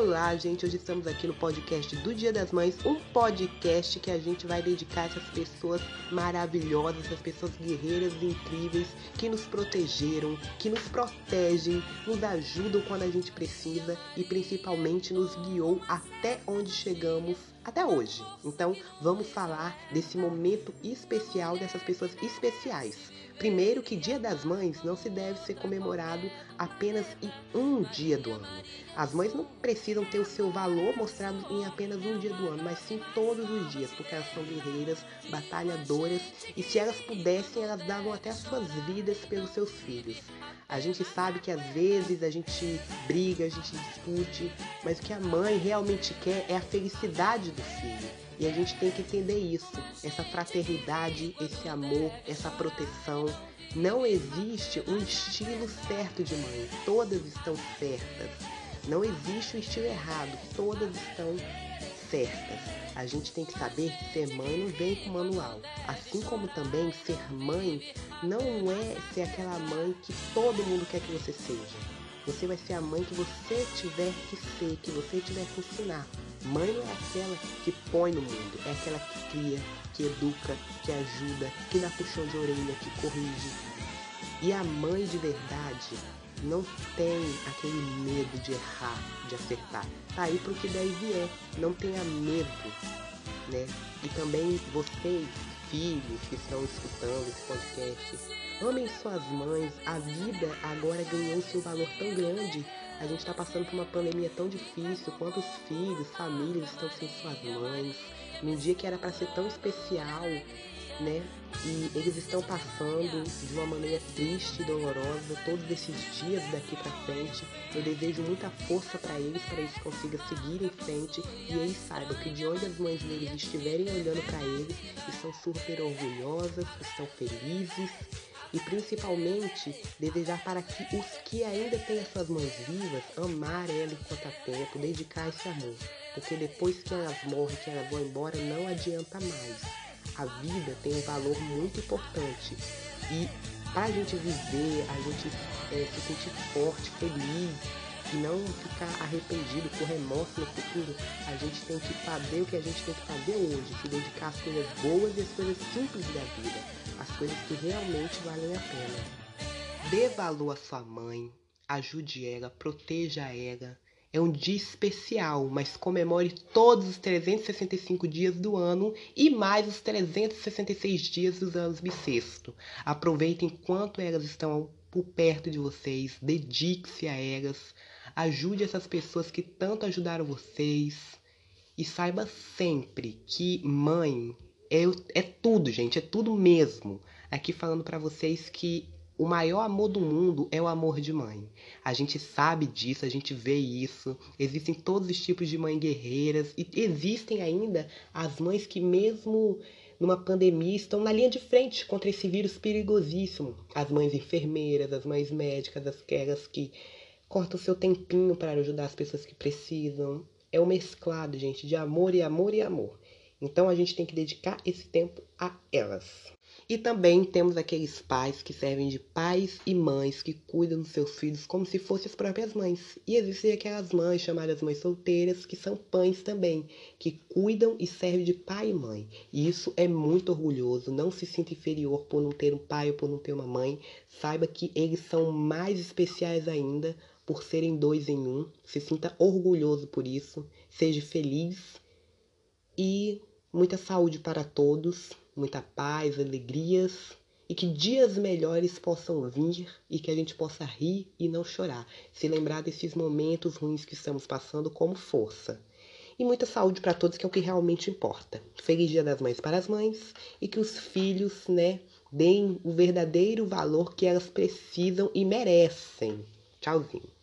Olá, gente. Hoje estamos aqui no podcast do Dia das Mães, um podcast que a gente vai dedicar a essas pessoas maravilhosas, essas pessoas guerreiras e incríveis que nos protegeram, que nos protegem, nos ajudam quando a gente precisa e principalmente nos guiou até onde chegamos até hoje. Então, vamos falar desse momento especial dessas pessoas especiais. Primeiro, que Dia das Mães não se deve ser comemorado apenas em um dia do ano. As mães não precisam ter o seu valor mostrado em apenas um dia do ano, mas sim todos os dias, porque elas são guerreiras, batalhadoras e se elas pudessem, elas davam até as suas vidas pelos seus filhos. A gente sabe que às vezes a gente briga, a gente discute, mas o que a mãe realmente quer é a felicidade do filho. E a gente tem que entender isso, essa fraternidade, esse amor, essa proteção. Não existe um estilo certo de mãe, todas estão certas. Não existe um estilo errado, todas estão certas. A gente tem que saber que ser mãe não vem com manual. Assim como também ser mãe não é ser aquela mãe que todo mundo quer que você seja. Você vai ser a mãe que você tiver que ser, que você tiver que ensinar. Mãe é aquela que põe no mundo, é aquela que cria, que educa, que ajuda, que dá puxão de orelha, que corrige. E a mãe de verdade não tem aquele medo de errar, de acertar. Tá aí pro que daí vier. Não tenha medo, né? E também vocês, filhos que estão escutando esse podcast, amem suas mães. A vida agora ganhou seu valor tão grande. A gente está passando por uma pandemia tão difícil. Quantos filhos, famílias estão sem suas mães? Num dia que era para ser tão especial, né? E eles estão passando de uma maneira triste e dolorosa todos esses dias daqui para frente. Eu desejo muita força para eles, para eles consigam seguir em frente e eles saibam que de onde as mães deles estiverem olhando para eles, estão super orgulhosas, estão felizes e principalmente desejar para que os que ainda têm as suas mães vivas amar ela enquanto há tempo, dedicar esse amor, porque depois que elas morrem, que elas vão embora, não adianta mais a vida tem um valor muito importante. E para a gente viver, a gente é, se sentir forte, feliz não ficar arrependido com remorso no futuro, a gente tem que fazer o que a gente tem que fazer hoje, se dedicar às coisas boas e às coisas simples da vida, as coisas que realmente valem a pena. Dê valor à sua mãe, ajude ela, proteja ela, é um dia especial, mas comemore todos os 365 dias do ano e mais os 366 dias dos anos bissexto. Aproveite enquanto elas estão por perto de vocês, dedique-se a elas, ajude essas pessoas que tanto ajudaram vocês e saiba sempre que mãe é, é tudo, gente, é tudo mesmo. Aqui falando para vocês que o maior amor do mundo é o amor de mãe. A gente sabe disso, a gente vê isso. Existem todos os tipos de mães guerreiras e existem ainda as mães que mesmo numa pandemia estão na linha de frente contra esse vírus perigosíssimo. As mães enfermeiras, as mães médicas, aquelas que cortam seu tempinho para ajudar as pessoas que precisam. É o um mesclado, gente, de amor e amor e amor. Então a gente tem que dedicar esse tempo a elas. E também temos aqueles pais que servem de pais e mães que cuidam dos seus filhos como se fossem as próprias mães. E existem aquelas mães chamadas mães solteiras que são pães também, que cuidam e servem de pai e mãe. E isso é muito orgulhoso. Não se sinta inferior por não ter um pai ou por não ter uma mãe. Saiba que eles são mais especiais ainda por serem dois em um. Se sinta orgulhoso por isso. Seja feliz e muita saúde para todos muita paz, alegrias e que dias melhores possam vir e que a gente possa rir e não chorar, se lembrar desses momentos ruins que estamos passando como força. E muita saúde para todos, que é o que realmente importa. Feliz Dia das Mães para as mães e que os filhos, né, deem o verdadeiro valor que elas precisam e merecem. Tchauzinho.